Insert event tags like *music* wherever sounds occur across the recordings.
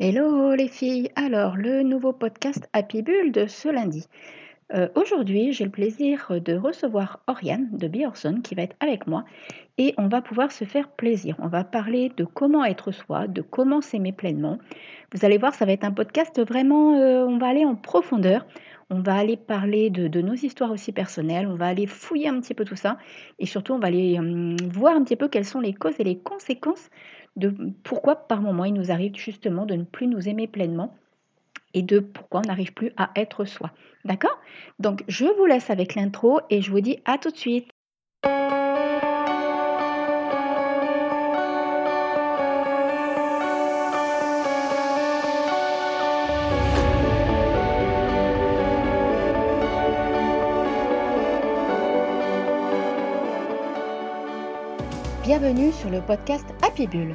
Hello les filles, alors le nouveau podcast Happy Bull de ce lundi. Euh, aujourd'hui, j'ai le plaisir de recevoir Oriane de Biorson qui va être avec moi et on va pouvoir se faire plaisir. On va parler de comment être soi, de comment s'aimer pleinement. Vous allez voir, ça va être un podcast vraiment, euh, on va aller en profondeur. On va aller parler de, nos histoires aussi personnelles, on va aller fouiller un petit peu tout ça et surtout on va aller hum, voir un petit peu quelles sont les causes et les conséquences de pourquoi par moment il nous arrive justement de ne plus nous aimer pleinement et de pourquoi on n'arrive plus à être soi. D'accord? Donc je vous laisse avec l'intro et je vous dis à tout de suite. Bienvenue sur le podcast Happy Bull.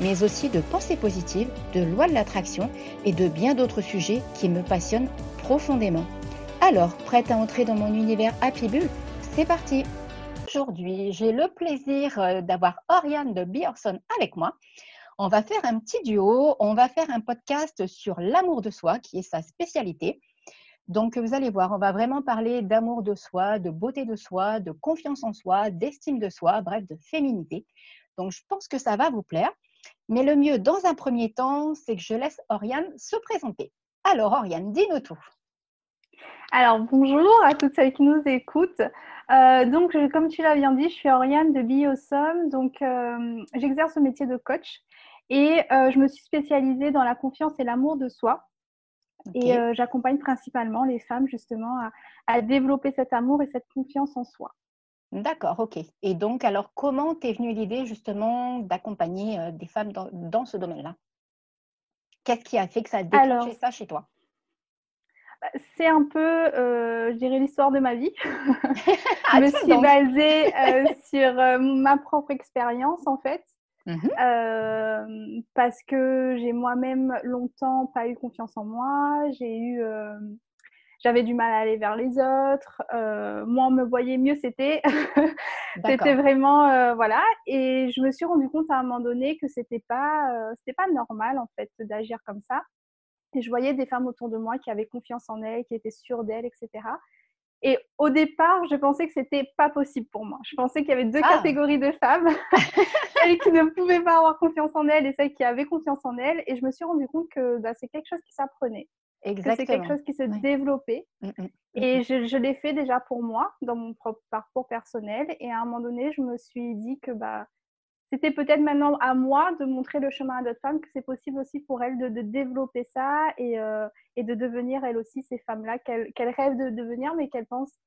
mais aussi de pensée positive, de loi de l'attraction et de bien d'autres sujets qui me passionnent profondément. Alors, prête à entrer dans mon univers Happy Bull C'est parti Aujourd'hui, j'ai le plaisir euh, d'avoir Oriane de Bjorson avec moi. On va faire un petit duo, on va faire un podcast sur l'amour de soi, qui est sa spécialité. Donc, vous allez voir, on va vraiment parler d'amour de soi, de beauté de soi, de confiance en soi, d'estime de soi, bref, de féminité. Donc, je pense que ça va vous plaire. Mais le mieux, dans un premier temps, c'est que je laisse Oriane se présenter. Alors, Oriane, dis-nous tout. Alors, bonjour à toutes celles qui nous écoutent. Euh, donc, comme tu l'as bien dit, je suis Oriane de Biosom. Donc, euh, j'exerce le métier de coach et euh, je me suis spécialisée dans la confiance et l'amour de soi. Et j'accompagne principalement les femmes justement à, développer cet amour et cette confiance en soi. D'accord, ok. Et donc, alors, comment t'es venue l'idée justement d'accompagner euh, des femmes dans, ce domaine-là? Qu'est-ce qui a fait que ça a déclenché ça chez toi? Bah, c'est un peu, euh, je dirais, l'histoire de ma vie. *laughs* *laughs* je me suis basée euh, sur ma propre expérience, en fait, mmh parce que j'ai moi-même longtemps pas eu confiance en moi. J'ai eu j'avais du mal à aller vers les autres. Euh, moi, on me voyait mieux, c'était *laughs* c'était vraiment euh, voilà. Et je me suis rendu compte à un moment donné que c'était pas euh, c'était pas normal en fait d'agir comme ça. Et je voyais des femmes autour de moi qui avaient confiance en elles, qui étaient sûres d'elles, etc. Et au départ, je pensais que c'était pas possible pour moi. Je pensais qu'il y avait deux ah! catégories de femmes, *laughs* celles qui ne pouvaient pas avoir confiance en elles et celles qui avaient confiance en elles. Et je me suis rendu compte que bah, c'est quelque chose qui s'apprenait. Exactement. C'est quelque chose qui se développait. Mmh, mmh, mmh, et je, je l'ai fait déjà pour moi, dans mon propre parcours personnel. Et à un moment donné, je me suis dit que bah, c'était peut-être maintenant à moi de montrer le chemin à d'autres femmes, que c'est possible aussi pour elles de, de développer ça et, euh, et, de devenir elles aussi ces femmes-là qu'elles rêvent de devenir, mais qu'elles pensent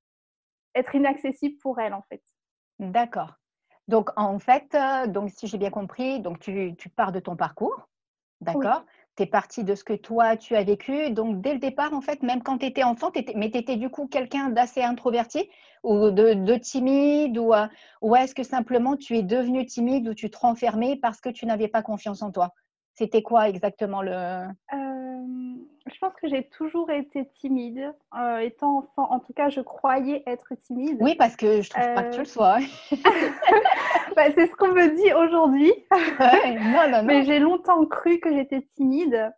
être inaccessibles pour elles en fait. D'accord. Donc en fait, euh, donc, si j'ai bien compris, donc tu, tu, pars de ton parcours, d'accord tu es parti de ce que toi, tu as vécu. Donc, dès le départ, en fait, même quand tu étais enfant, mais tu étais du coup quelqu'un d'assez introverti ou de, timide ou, euh, ou est-ce que simplement tu es devenu timide ou tu te renfermais parce que tu n'avais pas confiance en toi? C'était quoi exactement le… Euh, je pense que j'ai toujours été timide. Euh, étant enfant, en tout cas, je croyais être timide. Oui, parce que je trouve pas que tu le sois. *laughs* Bah, c'est ce qu'on me dit aujourd'hui. *laughs* Mais j'ai longtemps cru que j'étais timide.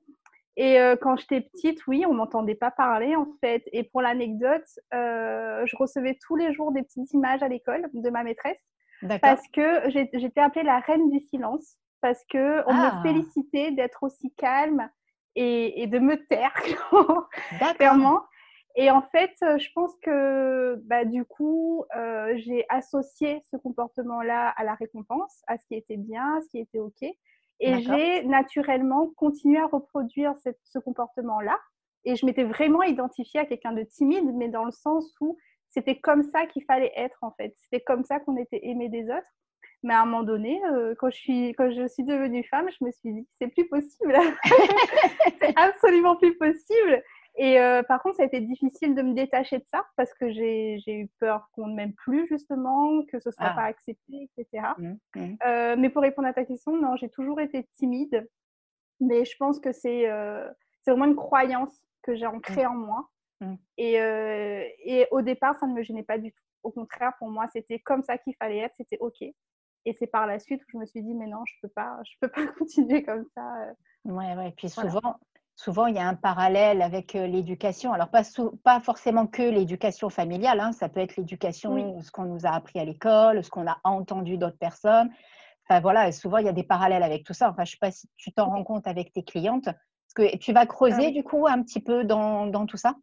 Et euh, quand j'étais petite, oui, on m'entendait pas parler en fait. Et pour l'anecdote, euh, je recevais tous les jours des petites images à l'école de ma maîtresse parce que j'étais appelée la reine du silence parce que on me ah. félicitait d'être aussi calme et, de me taire *laughs* clairement. Et en fait, euh, je pense que bah, du coup, euh, j'ai associé ce comportement-là à la récompense, à ce qui était bien, à ce qui était OK. Et j'ai naturellement continué à reproduire ce comportement-là. Et je m'étais vraiment identifiée à quelqu'un de timide, mais dans le sens où c'était comme ça qu'il fallait être en fait. C'était comme ça qu'on était aimé des autres. Mais à un moment donné, euh, quand, je suis, quand je suis devenue femme, je me suis dit, c'est plus possible. *laughs* c'est absolument plus possible. Et euh, par contre, ça a été difficile de me détacher de ça parce que j'ai eu peur qu'on ne m'aime plus, justement, que ce ne soit ah. pas accepté, etc. Mmh, mmh. Euh, mais pour répondre à ta question, non, j'ai toujours été timide. Mais je pense que c'est vraiment une croyance que j'ai ancrée mmh. en moi. Et, et, au départ, ça ne me gênait pas du tout. Au contraire, pour moi, c'était comme ça qu'il fallait être, c'était OK. Et c'est par la suite que je me suis dit, mais non, je ne peux, pas, je peux pas *laughs* continuer comme ça. Oui, ouais. Puis souvent, souvent, il y a un parallèle avec euh, l'éducation. Alors, pas, pas forcément que l'éducation familiale, hein. ça peut être l'éducation, ce qu'on nous a appris à l'école, ce qu'on a entendu d'autres personnes. Enfin, voilà, souvent, il y a des parallèles avec tout ça. Enfin, je ne sais pas si tu t'en rends compte avec tes clientes. Parce que tu vas creuser, ah du coup, un petit peu dans, dans tout ça?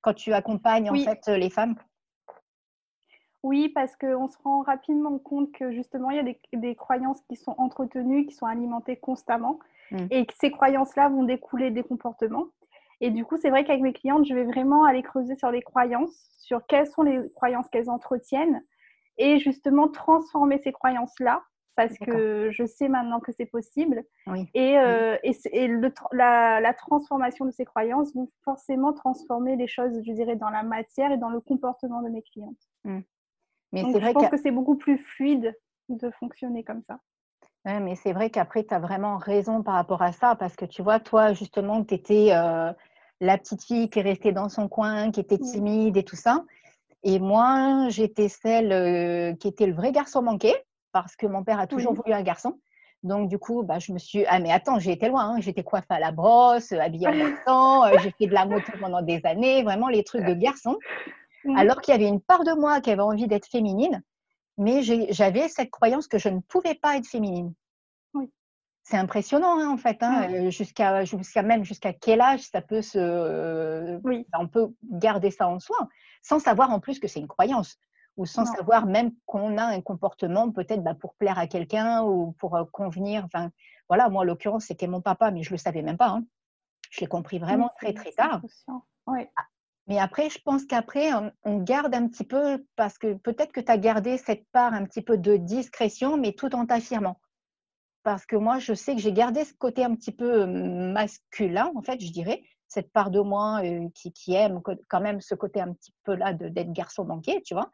Quand tu accompagnes, en fait, les femmes? Oui, parce qu'on se rend rapidement compte que justement, il y a des, croyances qui sont entretenues, qui sont alimentées constamment, mmh. et que ces croyances-là vont découler des comportements. Et du coup, c'est vrai qu'avec mes clientes, je vais vraiment aller creuser sur les croyances, sur quelles sont les croyances qu'elles entretiennent, et justement transformer ces croyances-là, parce que je sais maintenant que c'est possible. Et, euh, la, transformation de ces croyances vont forcément transformer les choses, je dirais, dans la matière et dans le comportement de mes clientes. Mmh. Mais c'est vrai je pense que, c'est beaucoup plus fluide de fonctionner comme ça. Ouais, mais c'est vrai qu'après, tu as vraiment raison par rapport à ça, parce que tu vois, toi, justement, tu étais euh, la petite fille qui est restée dans son coin, qui était timide et tout ça. Et moi, j'étais celle euh, qui était le vrai garçon manqué, parce que mon père a toujours voulu un garçon. Donc, du coup, bah, je me suis. Ah, mais attends, j'ai été loin. Hein. J'étais coiffée à la brosse, habillée en *laughs* temps. Euh, j'ai fait de la moto pendant des années. Vraiment, les trucs de garçon. Mmh. alors qu'il y avait une part de moi qui avait envie d'être féminine, mais j'avais cette croyance que je ne pouvais pas être féminine. C'est impressionnant hein, en fait, hein, euh, jusqu'à même jusqu'à quel âge ça peut se, on peut garder ça en soi, sans savoir en plus que c'est une croyance ou sans savoir même qu'on a un comportement peut-être bah, pour plaire à quelqu'un ou pour euh, convenir. Enfin, voilà, moi, en l'occurrence, c'était mon papa, mais je ne le savais même pas. Hein. Je l'ai compris vraiment très, très tard. Oui. Mais après, je pense qu'après, on, garde un petit peu, parce que peut-être que tu as gardé cette part un petit peu de discrétion, mais tout en t'affirmant. Parce que moi, je sais que j'ai gardé ce côté un petit peu masculin, en fait, je dirais, cette part de moi qui, aime quand même ce côté un petit peu là d'être garçon banquier, tu vois.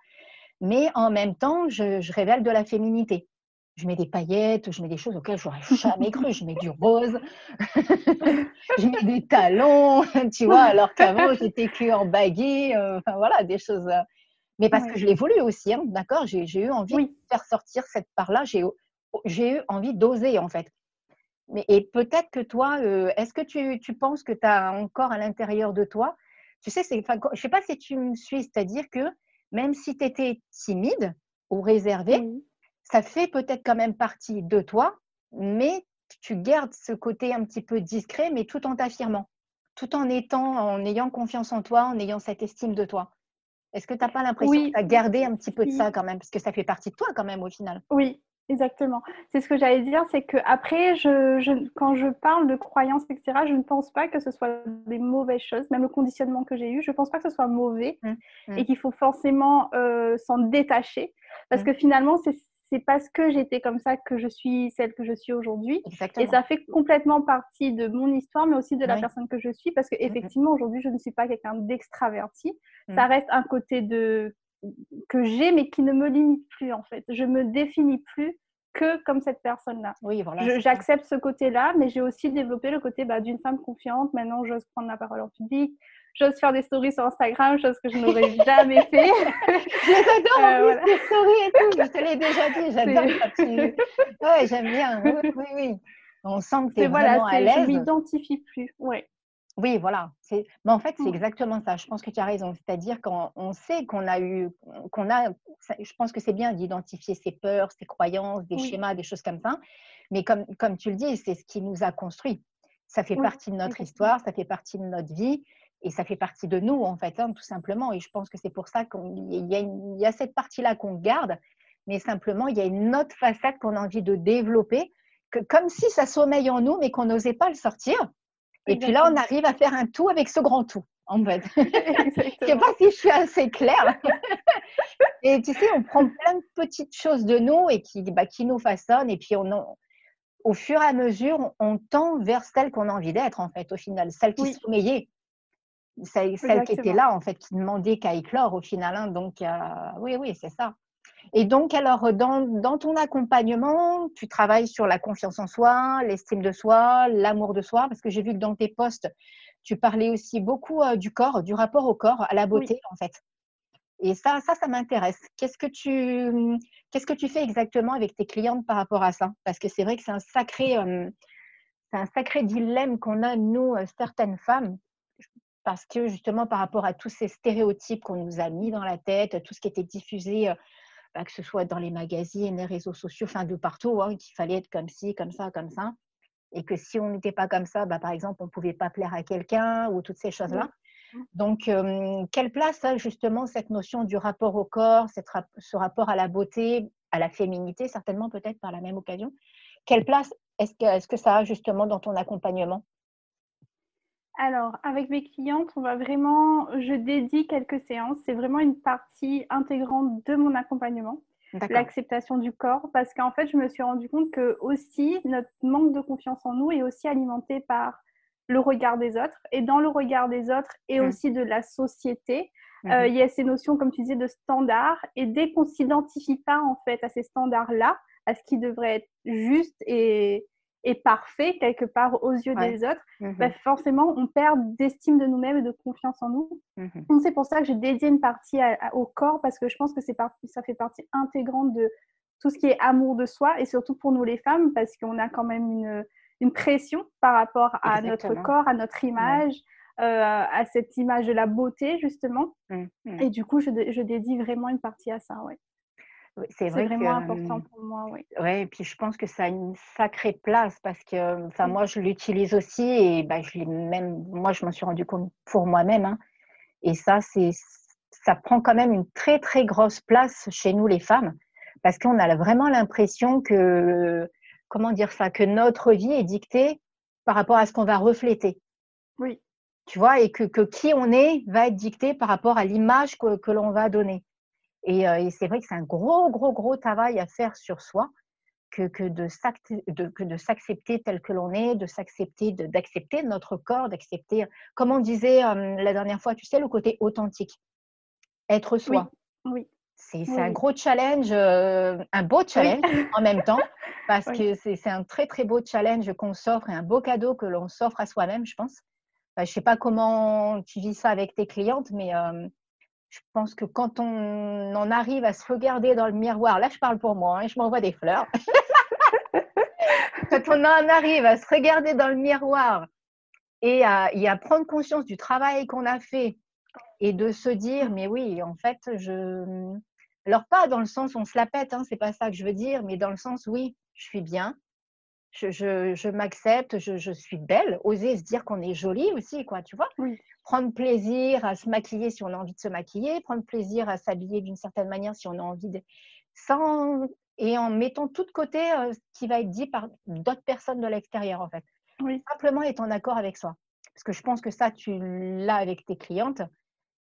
Mais en même temps, je révèle de la féminité je mets des paillettes, je mets des choses auxquelles j'aurais *laughs* jamais cru. Je mets du rose, *laughs* je mets des talons, *laughs* tu vois, alors qu'avant j'étais que en baguette, euh, enfin voilà, des choses. Euh, mais parce que je l'ai voulu aussi, hein, d'accord J'ai eu envie de faire sortir cette part-là, j'ai eu envie d'oser en fait. Mais, et peut-être que toi, euh, est-ce que tu, tu, penses que tu as encore à l'intérieur de toi, tu sais, je ne sais pas si tu me suis, c'est-à-dire que même si tu étais timide ou réservée, ça fait peut-être quand même partie de toi, mais tu gardes ce côté un petit peu discret, mais tout en t'affirmant, tout en étant, en ayant confiance en toi, en ayant cette estime de toi. Est-ce que tu n'as pas l'impression que tu as gardé un petit peu de ça quand même, parce que ça fait partie de toi quand même au final? Oui, exactement. C'est ce que j'allais dire, c'est que après, je, quand je parle de croyances, etc., je ne pense pas que ce soit des mauvaises choses, même le conditionnement que j'ai eu, je ne pense pas que ce soit mauvais mmh, mmh. et qu'il faut forcément euh, s'en détacher, parce mmh. que finalement, c'est c'est parce que j'étais comme ça que je suis celle que je suis aujourd'hui. Et ça fait complètement partie de mon histoire, mais aussi de la personne que je suis, parce que effectivement aujourd'hui, je ne suis pas quelqu'un d'extraverti. Ça reste un côté de que j'ai, mais qui ne me limite plus en fait. Je me définis plus que comme cette personne-là. Oui, voilà. J'accepte ce côté-là, mais j'ai aussi développé le côté bah, d'une femme confiante. Maintenant, j'ose prendre la parole en public j'ose faire des stories sur Instagram, chose que je n'aurais *laughs* jamais fait. *laughs* J'adore en euh, plus les stories et tout, je te l'ai déjà dit, j'adore quand tu... *laughs* Ouais, j'aime bien, oui, oui, oui. On sent que tu es vraiment à l'aise. Je m'identifie plus, ouais. Oui, voilà. Mais en fait, c'est exactement ça. Je pense que tu as raison. C'est-à-dire qu'on sait qu'on a eu, qu'on a, je pense que c'est bien d'identifier ses peurs, ses croyances, des schémas, des choses comme ça. Mais comme, comme tu le dis, c'est ce qui nous a construit. Ça fait partie de notre histoire, ça fait partie de notre vie et ça fait partie de nous, en fait, hein, tout simplement. Et je pense que c'est pour ça qu'il y, y, a cette partie-là qu'on garde, mais simplement, il y a une autre façade qu'on a envie de développer, que, comme si ça sommeille en nous, mais qu'on n'osait pas le sortir. Et puis là, on arrive à faire un tout avec ce grand tout. en fait. *laughs* je ne sais pas si je suis assez claire. et tu sais, on prend plein de petites choses de nous et qui, bah, qui nous façonnent. Et puis, on, au fur et à mesure, on tend vers celle qu'on a envie d'être, en fait, au final, celle qui oui. sommeillait. Celle, celle qui était là, en fait, qui demandait qu'à éclore au final. Hein. donc, euh, oui, oui, c'est ça. Et donc, alors, dans, dans, ton accompagnement, tu travailles sur la confiance en soi, l'estime de soi, l'amour de soi, parce que j'ai vu que dans tes postes, tu parlais aussi beaucoup euh, du corps, du rapport au corps, à la beauté, en fait. Et ça, ça, ça m'intéresse. Qu'est-ce que tu, qu'est-ce que tu fais exactement avec tes clientes par rapport à ça? Parce que c'est vrai que c'est un sacré, euh, c'est un sacré dilemme qu'on a nous, euh, certaines femmes, parce que justement par rapport à tous ces stéréotypes qu'on nous a mis dans la tête, tout ce qui était diffusé bah, que ce soit dans les magazines, les réseaux sociaux, enfin de partout, hein, qu'il fallait être comme ci, comme ça, comme ça. Et que si on n'était pas comme ça, bah, par exemple, on ne pouvait pas plaire à quelqu'un ou toutes ces choses-là. Donc, quelle place a justement cette notion du rapport au corps, cette, ce rapport à la beauté, à la féminité, certainement peut-être par la même occasion? Quelle place est-ce que, est que ça a justement dans ton accompagnement? Alors, avec mes clientes, on va vraiment, je dédie quelques séances. C'est vraiment une partie intégrante de mon accompagnement, l'acceptation du corps, parce qu'en fait, je me suis rendu compte que aussi notre manque de confiance en nous est aussi alimenté par le regard des autres. Et dans le regard des autres et mmh. aussi de la société, mmh euh, il y a ces notions, comme tu disais, de standards. Et dès qu'on s'identifie pas en fait à ces standards-là, à ce qui devrait être juste et est parfait quelque part aux yeux des autres, mmh bah, forcément, on perd d'estime de nous-mêmes et de confiance en nous. Mmh c'est pour ça que j'ai dédié une partie au corps parce que je pense que c'est ça fait partie intégrante de tout ce qui est amour de soi et surtout pour nous les femmes parce qu'on a quand même une, une pression par rapport à notre corps, à notre image. Euh, à cette image de la beauté justement. Mmh, et du coup je, je, dédie vraiment une partie à ça ouais c'est vraiment important pour moi, oui. Et puis je pense que ça a une sacrée place parce que, enfin, moi, je l'utilise aussi et bah, je l'ai même, moi, je m'en suis rendu compte pour moi-même. Hein. et ça, c'est, ça prend quand même une très, très grosse place chez nous, les femmes, parce qu'on a vraiment l'impression que, comment dire ça, que notre vie est dictée par rapport à ce qu'on va refléter. Oui. Tu vois, et que, que, qui on est va être dicté par rapport à l'image que, que l'on va donner. Euh, et, c'est vrai que c'est un gros, gros, gros travail à faire sur soi que, que de s'accepter tel que l'on est, de s'accepter, d'accepter notre corps, d'accepter, comme on disait la dernière fois, tu sais, le côté authentique, être soi. Oui. C'est un gros challenge, euh, un beau challenge en même temps, *laughs* parce que c'est un très, très beau challenge qu'on s'offre et un beau cadeau que l'on s'offre à soi-même, je pense. je ne sais pas comment tu vis ça avec tes clientes, mais je pense que quand on en arrive à se regarder dans le miroir, là je parle pour moi, hein, je m'envoie des fleurs. *laughs* quand on en arrive à se regarder dans le miroir et à, prendre conscience du travail qu'on a fait et de se dire, mais oui, en fait, je. Alors, pas dans le sens on se la pète, hein, c'est pas ça que je veux dire, mais dans le sens, oui, je suis bien, je, m'accepte, je, suis belle, oser se dire qu'on est jolie aussi, quoi, tu vois. Prendre plaisir à se maquiller si on a envie de se maquiller, prendre plaisir à s'habiller d'une certaine manière si on a envie de. Sans... Et en mettant tout de côté euh, ce qui va être dit par d'autres personnes de l'extérieur, en fait. Simplement être en accord avec soi. Parce que je pense que ça, tu l'as avec tes clientes.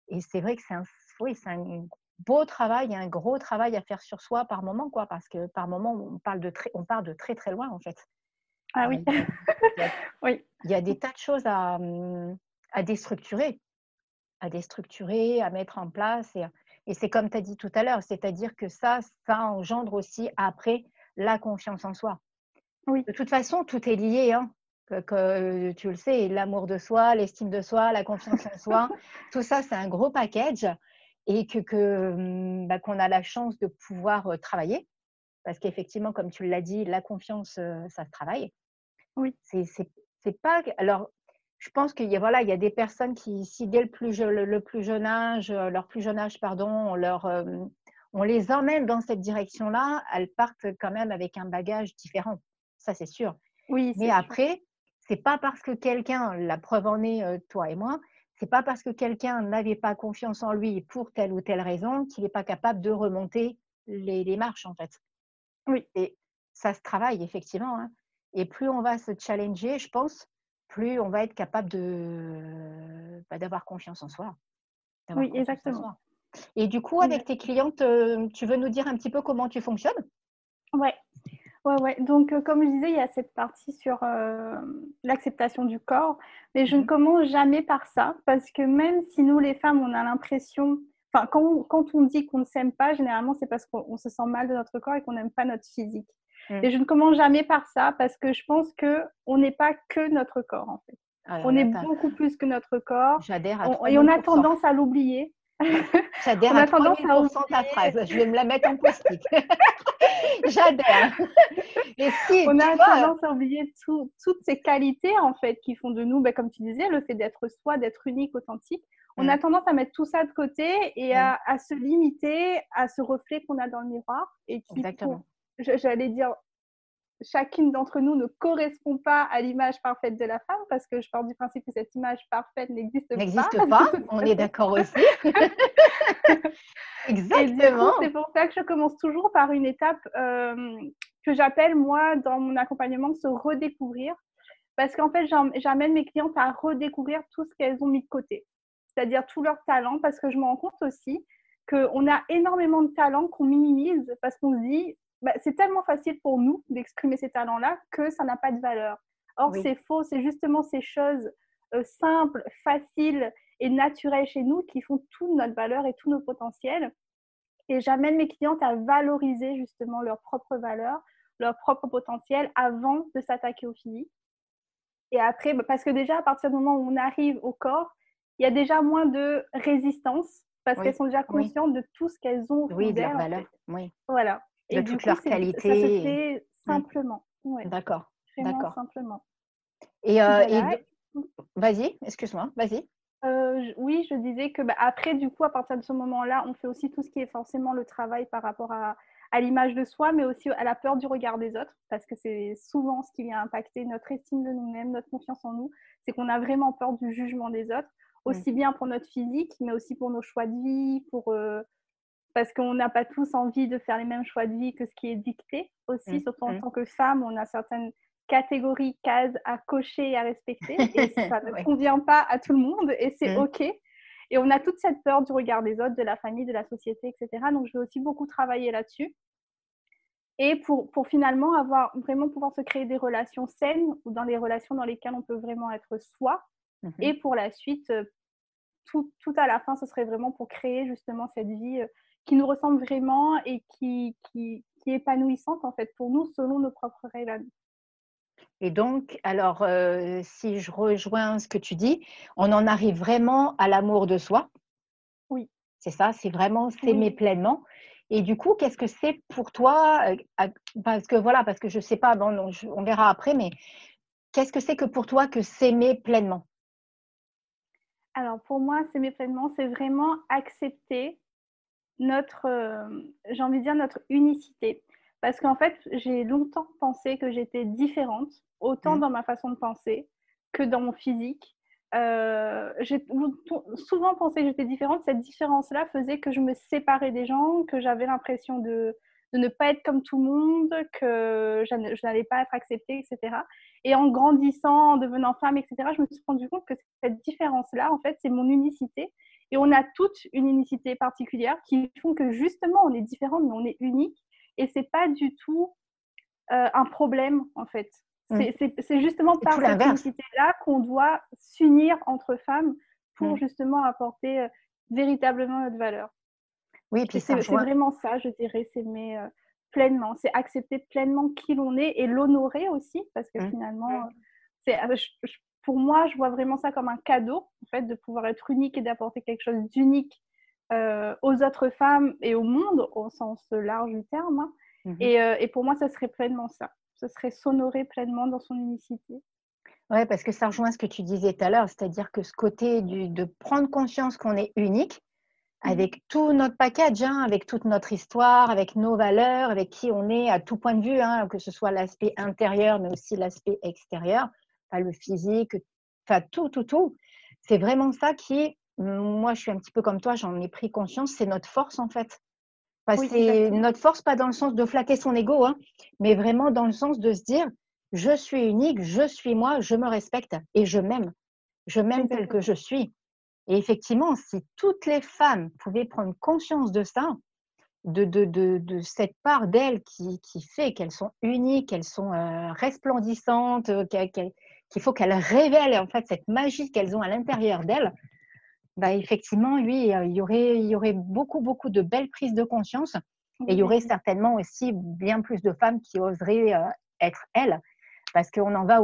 Et c'est vrai que c'est un, oui, un beau travail, un gros travail à faire sur soi par moment, quoi. Parce que par moment, on, parle de très, on part de très, très loin, en fait. Ah oui. il, y a, *laughs* oui. Il y a des tas de choses à, hum, à déstructurer, à déstructurer, à mettre en place. Et, et c'est comme tu as dit tout à l'heure, c'est-à-dire que ça, ça engendre aussi après la confiance en soi. Oui. De toute façon, tout est lié. Hein. Que, tu le sais, l'amour de soi, l'estime de soi, la confiance en soi, *laughs* tout ça, c'est un gros package et que, que hum, bah, qu'on a la chance de pouvoir euh, travailler. Parce qu'effectivement, comme tu l'as dit, la confiance, euh, ça se travaille. Oui. C'est pas. Alors, je pense qu'il y a voilà, il y a des personnes qui, si dès le plus, le, plus jeune âge, euh, leur plus jeune âge, pardon, on leur, euh, on les emmène dans cette direction-là, elles partent quand même avec un bagage différent. Ça, c'est sûr. Oui. Mais après, c'est pas parce que quelqu'un, la preuve en est, euh, toi et moi, c'est pas parce que quelqu'un n'avait pas confiance en lui pour telle ou telle raison qu'il n'est pas capable de remonter les, les, marches, en fait. Oui. Et ça se travaille, effectivement. Hein. Et plus on va se challenger, je pense, plus on va être capable de, bah, d'avoir confiance en soi. Oui, exactement. Et du coup, avec tes clientes, euh, tu veux nous dire un petit peu comment tu fonctionnes? Ouais. Ouais, ouais. Donc, euh, comme je disais, il y a cette partie sur euh, l'acceptation du corps, mais je ne mhm. commence jamais par ça parce que même si nous, les femmes, on a l'impression, enfin, quand, quand, on dit qu'on ne s'aime pas, généralement, c'est parce qu'on se sent mal de notre corps et qu'on n'aime pas notre physique. Mm. Et je ne commence jamais par ça parce que je pense que on n'est pas que notre corre en fait. Ah, on est beaucoup plus que notre corps. J'adhère à Et on a tendance à l'oublier. *laughs* J'adhère à tendance à ta phrase. Je vais me la mettre en post-it. *laughs* J'adhère. *laughs* Si, on a tendance à oublier toutes ces qualités en fait qui font de nous, ben, comme tu disais, le fait d'être soi, d'être unique, authentique. On a mm. tendance à mettre tout ça de côté et à, mm. se limiter à ce reflet qu'on a dans le miroir et qui, Exactement j'allais dire, chacune d'entre nous ne correspond pas à l'image parfaite de la femme parce que je pars du principe que cette image parfaite n'existe pas. N'existe *laughs* pas, on est d'accord aussi. *laughs* Exactement. C'est pour ça que je commence toujours par une étape euh, que j'appelle, moi, dans mon accompagnement, se redécouvrir. Parce qu'en fait, j'amène mes clientes à redécouvrir tout ce qu'elles ont mis de côté, c'est-à-dire tout leur talent, parce que je me rends compte aussi qu'on a énormément de talents qu'on minimise parce qu'on se dit bah, c'est tellement facile pour nous d'exprimer ces talents-là que ça n'a pas de valeur. Or, c'est faux, c'est justement ces choses euh, simples, faciles et naturelles chez nous qui font toute notre valeur et tous nos potentiels. Et j'amène mes clientes à valoriser justement leur propre valeur, leur propre potentiel avant de s'attaquer au physique. Et après, bah, parce que déjà, à partir du moment où on arrive au corps, il y a déjà moins de résistance parce qu'elles sont déjà conscientes de tout ce qu'elles ont. Oui, de leur valeur. Oui. Voilà de et toute leur qualité. Ça se fait simplement. D'accord. D'accord. Simplement. Et, euh, vas-y, excuse-moi, vas-y. Euh, oui, je disais que bah, après, du coup, à partir de ce moment-là, on fait aussi tout ce qui est forcément le travail par rapport à, à l'image de soi, mais aussi à la peur du regard des autres, parce que c'est souvent ce qui vient impacter notre estime de nous-mêmes, notre confiance en nous, c'est qu'on a vraiment peur du jugement des autres, mmh. aussi bien pour notre physique, mais aussi pour nos choix de vie, pour, euh, parce qu'on n'a pas tous envie de faire les mêmes choix de vie que ce qui est dicté aussi, mmh, surtout en mmh. tant que femme, on a certaines catégories, cases à cocher et à respecter, *laughs* et ça ne convient pas à tout le monde, et c'est mmh. OK. Et on a toute cette peur du regard des autres, de la famille, de la société, etc. Donc, je vais aussi beaucoup travailler là-dessus. Et pour, pour, finalement avoir vraiment pouvoir se créer des relations saines ou dans des relations dans lesquelles on peut vraiment être soi. Et pour la suite, euh, tout, tout, à la fin, ce serait vraiment pour créer justement cette vie euh, qui nous ressemble vraiment et qui, qui, qui, est épanouissante en fait pour nous selon nos propres règles. Et donc, alors, euh, si je rejoins ce que tu dis, on en arrive vraiment à l'amour de soi. Oui. C'est ça, c'est vraiment s'aimer pleinement. Et du coup, qu'est-ce que c'est pour toi euh, Parce que voilà, parce que je ne sais pas, bon, on verra après, mais qu'est-ce que c'est que pour toi que s'aimer pleinement? Alors, pour moi, s'aimer pleinement, c'est vraiment accepter notre, euh, j'ai envie de dire, notre unicité. Parce qu'en fait, j'ai longtemps pensé que j'étais différente, autant mmh. dans ma façon de penser que dans mon physique. Euh, j'ai souvent pensé que j'étais différente. Cette différence-là faisait que je me séparais des gens, que j'avais l'impression de, de, ne pas être comme tout le monde, que je n'allais pas être acceptée, etc. Et en grandissant, en devenant femme, etc., je me suis rendu compte que cette différence-là, en fait, c'est mon unicité et on a toute une unicité particulière qui font que justement, on est différente, mais on est unique. Et c'est pas du tout euh, un problème, en fait. Mm. C'est justement par cette unicité-là qu'on doit s'unir entre femmes pour mm. justement apporter euh, véritablement notre valeur. Oui, puis c'est vraiment ça, je dirais, s'aimer euh, pleinement. C'est accepter pleinement qui l'on est et l'honorer aussi, parce que mm. finalement, c'est pour moi, je vois vraiment ça comme un cadeau, en fait, de pouvoir être unique et d'apporter quelque chose d'unique euh, aux autres femmes et au monde, au sens large du terme. Hein. Mmh euh, et, pour moi, ça serait pleinement ça. Ce serait s'honorer pleinement dans son unicité. Oui, parce que ça rejoint ce que tu disais tout à l'heure, c'est-à-dire que ce côté de prendre conscience qu'on est unique, mmh avec tout notre package, hein, avec toute notre histoire, avec nos valeurs, avec qui on est à tout point de vue, hein, que ce soit l'aspect intérieur, mais aussi l'aspect extérieur le physique, enfin tout, tout, tout. C'est vraiment ça qui, moi je suis un petit peu comme toi, j'en ai pris conscience, c'est notre force en fait. c'est notre force, pas dans le sens de flatter son ego, hein, mais vraiment dans le sens de se dire, je suis unique, je suis moi, je me respecte et je m'aime. Je m'aime tel que je suis. Et effectivement, si toutes les femmes pouvaient prendre conscience de ça, de, cette part d'elles qui, fait qu'elles sont uniques, qu'elles sont euh, resplendissantes, euh, qu'il faut qu'elles révèlent en fait cette magie qu'elles ont à l'intérieur d'elles, bah, effectivement, oui, il y, aurait, il y aurait beaucoup, beaucoup de belles prises de conscience. Et il y aurait certainement aussi bien plus de femmes qui oseraient euh, être elles. Parce qu'on en va,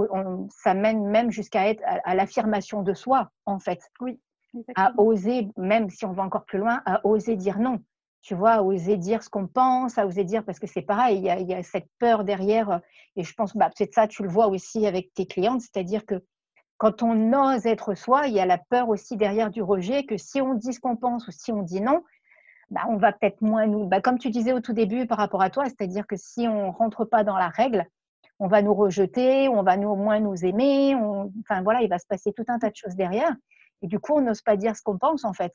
ça mène même jusqu'à être à, l'affirmation de soi, en fait. Oui. À oser, même si on va encore plus loin, à oser dire non. Tu vois, à oser dire ce qu'on pense, à oser dire, parce que c'est pareil, il y, a, cette peur derrière, euh, et je pense, bah, peut-être ça, tu le vois aussi avec tes clientes, c'est-à-dire que quand on ose être soi, il y a la peur aussi derrière du rejet, que si on dit ce qu'on pense ou si on dit non, bah, on va peut-être moins nous, bah, comme tu disais au tout début par rapport à toi, c'est-à-dire que si on rentre pas dans la règle, on va nous rejeter, on va nous, moins nous aimer, enfin voilà, il va se passer tout un tas de choses derrière, et du coup, on n'ose pas dire ce qu'on pense en fait.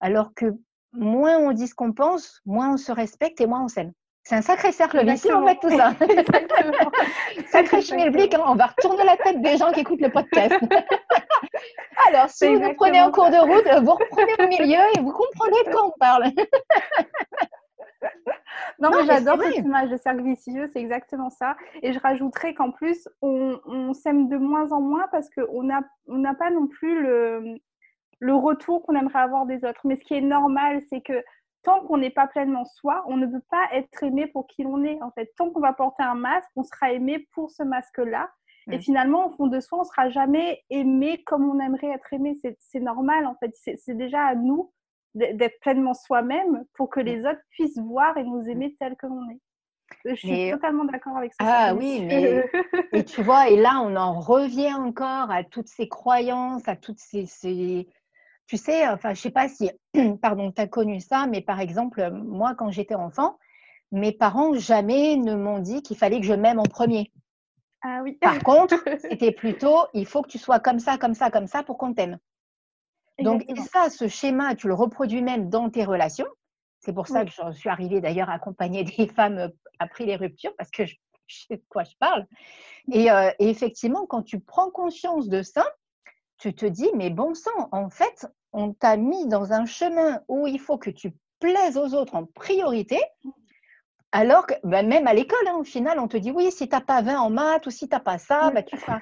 Alors que moins on dit ce qu'on pense, moins on se respecte et moins on s'aime. C'est un sacré cercle vicieux en fait tout ça. *laughs* *laughs* sacré schmilblick, hein. on va retourner la tête des gens qui écoutent le podcast. *laughs* Alors, si vous nous prenez en cours de route, vous reprenez au milieu et vous comprenez de quoi on parle. Non, mais j'adore cette image de cercle vicieux, c'est exactement ça. Et je rajouterais qu'en plus, on, s'aime de moins en moins parce qu'on n'a on pas non plus le, le retour qu'on aimerait avoir des autres. Mais ce qui est normal, c'est que tant qu'on n'est pas pleinement soi, on ne peut pas être aimé pour qui l'on est. En fait, tant qu'on va porter un masque, on sera aimé pour ce masque-là. Et finalement, au fond de soi, on sera jamais aimé comme on aimerait être aimé. C'est normal, en fait. C'est déjà à nous d'être pleinement soi-même pour que mm. les autres puissent voir et nous aimer tel que l'on est. Je suis totalement d'accord avec ça. Ah oui, mais *laughs* et tu vois, et là, on en revient encore à toutes ces croyances, à toutes ces, ces tu sais, enfin, je sais pas si, *clears throat* pardon, tu as connu ça, mais par exemple, moi, quand j'étais enfant, mes parents jamais ne m'ont dit qu'il fallait que je m'aime en premier. Ah oui. Par contre, *laughs* c'était plutôt, il faut que tu sois comme ça, comme ça, comme ça pour qu'on t'aime. Donc, ça, ce schéma, tu le reproduis même dans tes relations. C'est pour ça que je suis arrivée d'ailleurs à accompagner *laughs* des femmes après les ruptures, parce que je, *laughs* sais de quoi je parle. et euh, effectivement, quand tu prends conscience de ça, tu te dis, mais bon sang, en fait, on t'a mis dans un chemin où il faut que tu plaises aux autres en priorité, alors que bah, même à l'école, hein, au final, on te dit, oui, si tu n'as pas 20 en maths ou si tu n'as pas ça, bah, tu feras.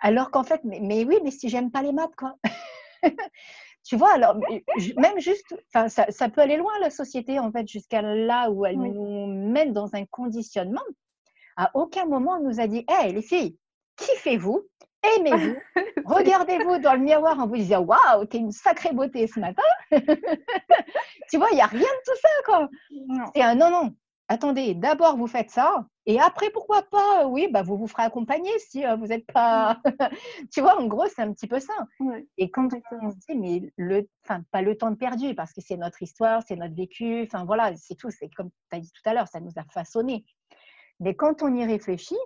Alors qu'en fait, mais, oui, mais si j'aime pas les maths, quoi. *laughs* *laughs* tu vois, alors, même juste, ça, ça peut aller loin, la société, en fait, jusqu'à là où elle nous mène dans un conditionnement. À aucun moment, on nous a dit, hé, les filles, kiffez-vous, aimez-vous, *laughs* regardez-vous dans le miroir en vous disant Waouh, t'es une sacrée beauté ce matin. *laughs* tu vois, il n'y a rien de tout ça, quoi. C'est un non, non. Attendez, d'abord vous faites ça, et après, pourquoi pas? Oui, bah, vous vous ferez accompagner si euh, vous n'êtes pas. *laughs* tu vois, en gros, c'est un petit peu ça. Et quand on se dit, mais le, enfin, pas le temps de perdu, parce que c'est notre histoire, c'est notre vécu, enfin voilà, c'est tout. C'est comme tu as dit tout à l'heure, ça nous a façonné. Mais quand on y réfléchit,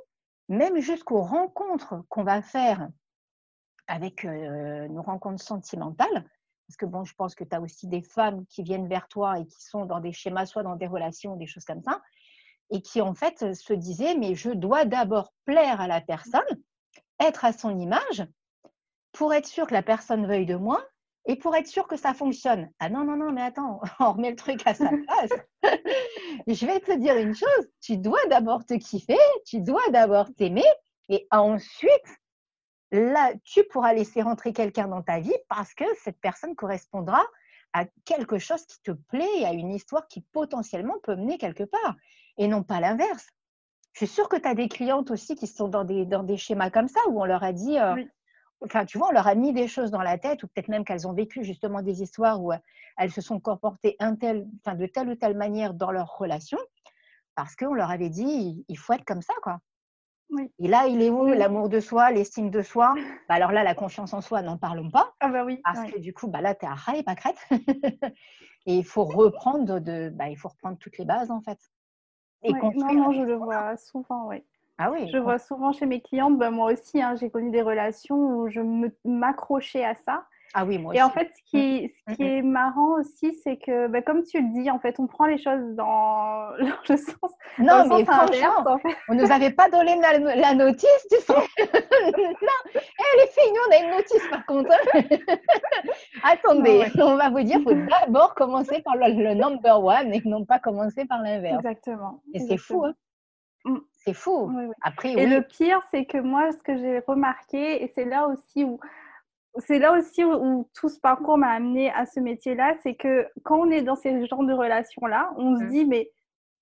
même jusqu'aux rencontres qu'on va faire avec euh, nos rencontres sentimentales, parce que bon, je pense que tu as aussi des femmes qui viennent vers toi et qui sont dans des schémas, soit dans des relations, des choses comme ça, et qui en fait se disaient, mais je dois d'abord plaire à la personne, être à son image, pour être sûr que la personne veuille de moi, et pour être sûr que ça fonctionne. Ah non, non, non, mais attends, *laughs* on remet le truc à sa place. *laughs* je vais te dire une chose, tu dois d'abord te kiffer, tu dois d'abord t'aimer, et ensuite, là, tu pourras laisser rentrer quelqu'un dans ta vie parce que cette personne correspondra à quelque chose qui te plaît, à une histoire qui potentiellement peut mener quelque part, et non pas l'inverse. Je suis sûre que tu as des clientes aussi qui sont dans des, dans des schémas comme ça, où on leur a dit, euh, enfin, tu vois, on leur a mis des choses dans la tête, ou peut-être même qu'elles ont vécu justement des histoires où euh, elles se sont comportées un tel, enfin, de telle ou telle manière dans leur relation, parce qu'on leur avait dit, il faut être comme ça, quoi. Et là, il est où l'amour de soi, l'estime de soi? *laughs* Bah Alors là, la confiance en soi, n'en parlons pas. Ah bah oui. Parce que du coup, bah là, tu es à ras et pas crête. *laughs* et il faut reprendre de, bah, il faut reprendre toutes les bases en fait. Et non, non, je le vois souvent, oui. Ah oui. Je vois souvent chez mes clientes, bah, moi aussi, hein, j'ai connu des relations où je m'accrochais à ça. Ah oui, moi Et en fait, ce qui, mmh. ce qui mmh, mmh. est marrant aussi, c'est que, bah, comme tu le dis, en fait, on prend les choses dans, *laughs* le sens. Non, mais franchement, on ne nous avait pas donné la, notice, tu sais. *laughs* non, eh, les filles, nous, on a une notice par contre. *laughs* Attendez, on va vous dire, qu'il faut d'abord commencer par le, number one et non pas commencer par l'inverse. Exactement. Et c'est fou, hein mm. C'est fou. Après, Et le pire, c'est que moi, ce que j'ai remarqué, et c'est là aussi où c'est là aussi où, tout ce parcours m'a amené à ce métier-là, c'est que quand on est dans ces genres de relations-là, on se mmh. dit, mais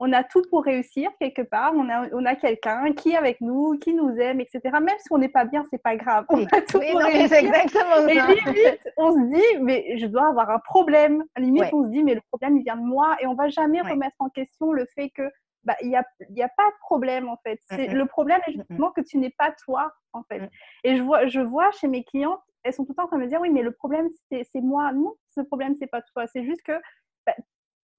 on a tout pour réussir quelque part, on a, on a quelqu'un qui est avec nous, qui nous aime, etc. Même si on n'est pas bien, c'est pas grave. On a tout pour réussir. exactement Et limite, on se dit, mais je dois avoir un problème. Limite, on se dit, mais le problème, il vient de moi. Et on va jamais remettre en question le fait que bah, il n'y a, y a pas de problème en fait. C'est, Le problème est justement que tu n'es pas toi en fait. Et je vois, je vois chez mes clientes elles sont tout le temps en train de me dire oui, mais le problème, c'est moi. Non, ce problème, c'est pas toi. C'est juste que bah,